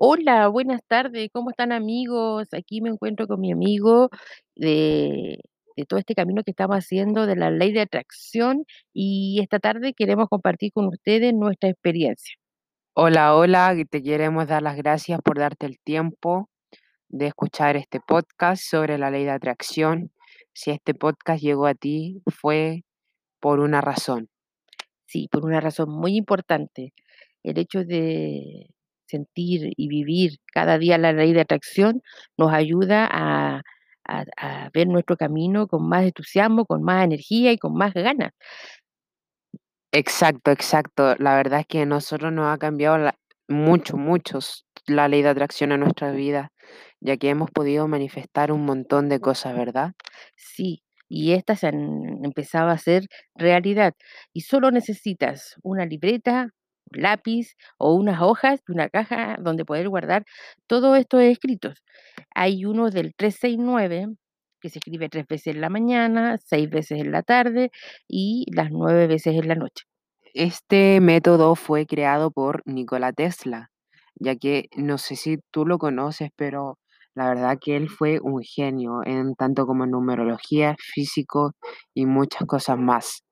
Hola, buenas tardes, ¿cómo están amigos? Aquí me encuentro con mi amigo de, de todo este camino que estamos haciendo de la ley de atracción y esta tarde queremos compartir con ustedes nuestra experiencia. Hola, hola, y te queremos dar las gracias por darte el tiempo de escuchar este podcast sobre la ley de atracción. Si este podcast llegó a ti, fue por una razón. Sí, por una razón muy importante, el hecho de sentir y vivir cada día la ley de atracción nos ayuda a, a a ver nuestro camino con más entusiasmo, con más energía y con más ganas. Exacto, exacto. La verdad es que a nosotros nos ha cambiado la- mucho, muchos la ley de atracción en nuestras vidas, ya que hemos podido manifestar un montón de cosas, ¿verdad? Sí, y estas han empezado a hacer realidad. Y solo necesitas una libreta, lápiz o unas hojas y una caja donde poder guardar todos estos escritos. Hay uno del 369 que se escribe tres veces en la mañana, seis veces en la tarde y las nueve veces en la noche. Este método fue creado por Nikola Tesla, ya que no sé si tú lo conoces, pero la verdad que él fue un genio en tanto como en numerología, físico y muchas cosas más.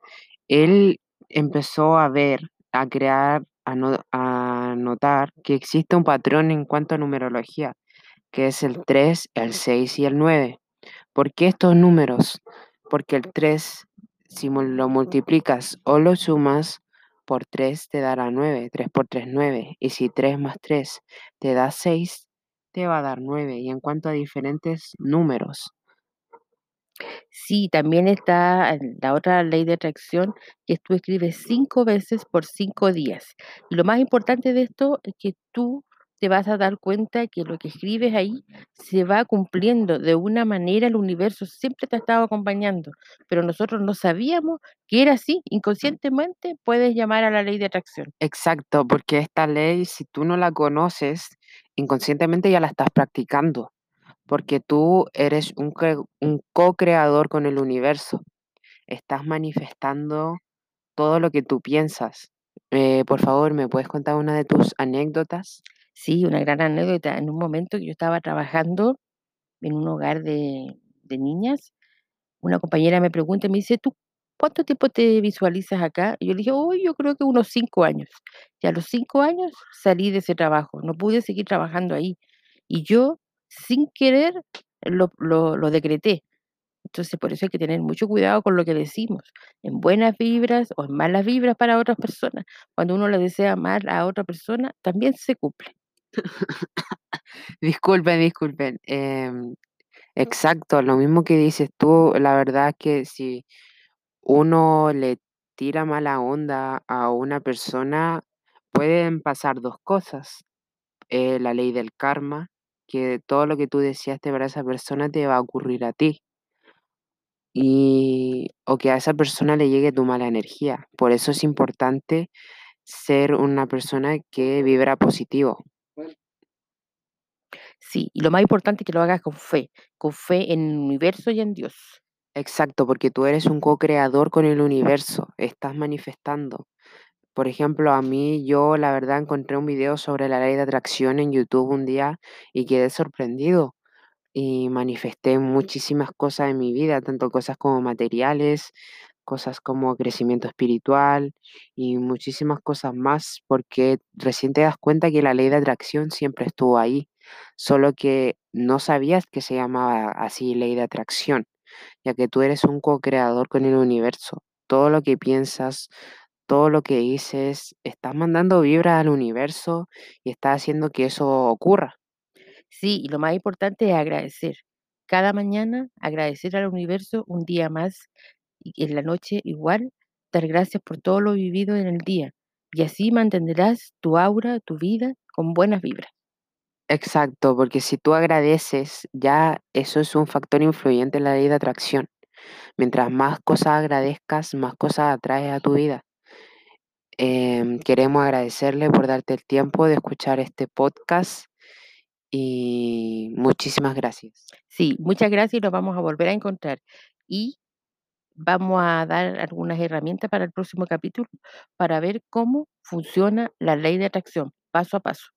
Él empezó a ver, a crear, a, no- a notar que existe un patrón en cuanto a numerología, que es el 3, el 6 y el 9. ¿Por qué estos números? Porque el 3, si lo multiplicas o lo sumas por 3 te dará 9. 3 por 3, 9. Y si 3 más 3 te da 6, te va a dar 9. Y en cuanto a diferentes números, Sí, también está la otra ley de atracción, que tú escribes 5 veces por 5 días. Y lo más importante de esto es que tú te vas a dar cuenta que lo que escribes ahí se va cumpliendo de una manera, el universo siempre te ha estado acompañando, pero nosotros no sabíamos que era así. Inconscientemente puedes llamar a la ley de atracción. exacto, porque esta ley, si tú no la conoces, inconscientemente ya la estás practicando, porque tú eres un, cre- un co-creador con el universo. Estás manifestando todo lo que tú piensas. Eh, por favor, ¿me puedes contar una de tus anécdotas? Sí, una gran anécdota. En un momento que yo estaba trabajando en un hogar de, niñas, Una compañera me pregunta y me dice: "¿Tú cuánto tiempo te visualizas acá?". Y yo le dije: "Uy, yo creo que unos 5 años". Y a los 5 años salí de ese trabajo, no pude seguir trabajando ahí. Y yo, sin querer, lo lo lo decreté. Entonces, por eso hay que tener mucho cuidado con lo que decimos, en buenas vibras o en malas vibras para otras personas. Cuando uno le desea mal a otra persona, también se cumple. Disculpen, disculpen. em, exacto, lo mismo que dices tú, la verdad es que si uno le tira mala onda a una persona, pueden pasar dos cosas. Eh, la ley del karma, que todo lo que tú deseaste para esa persona te va a ocurrir a ti. Y, o que a esa persona le llegue tu mala energía. Por eso es importante ser una persona que vibra positivo. Sí, y lo más importante es que lo hagas con fe, con fe en el universo y en Dios. Exacto, porque tú eres un co-creador con el universo, estás manifestando. Por ejemplo, a mí yo la verdad encontré un video sobre la ley de atracción en YouTube un día y quedé sorprendido y manifesté muchísimas cosas en mi vida, tanto cosas como materiales, cosas como crecimiento espiritual y muchísimas cosas más, porque recién te das cuenta que la ley de atracción siempre estuvo ahí, solo que no sabías que se llamaba así ley de atracción, ya que tú eres un co-creador con el universo. Todo lo que piensas, todo lo que dices, estás mandando vibra al universo y estás haciendo que eso ocurra. Sí, y lo más importante es agradecer. Cada mañana agradecer al universo un día más y en la noche igual dar gracias por todo lo vivido en el día. Y así mantendrás tu aura, tu vida con buenas vibras. Exacto, porque si tú agradeces, ya eso es un factor influyente en la ley de atracción. Mientras más cosas agradezcas, más cosas atraes a tu vida. Em, queremos agradecerle por darte el tiempo de escuchar este podcast y muchísimas gracias. Sí, muchas gracias y nos vamos a volver a encontrar. Y vamos a dar algunas herramientas para el próximo capítulo para ver cómo funciona la ley de atracción paso a paso.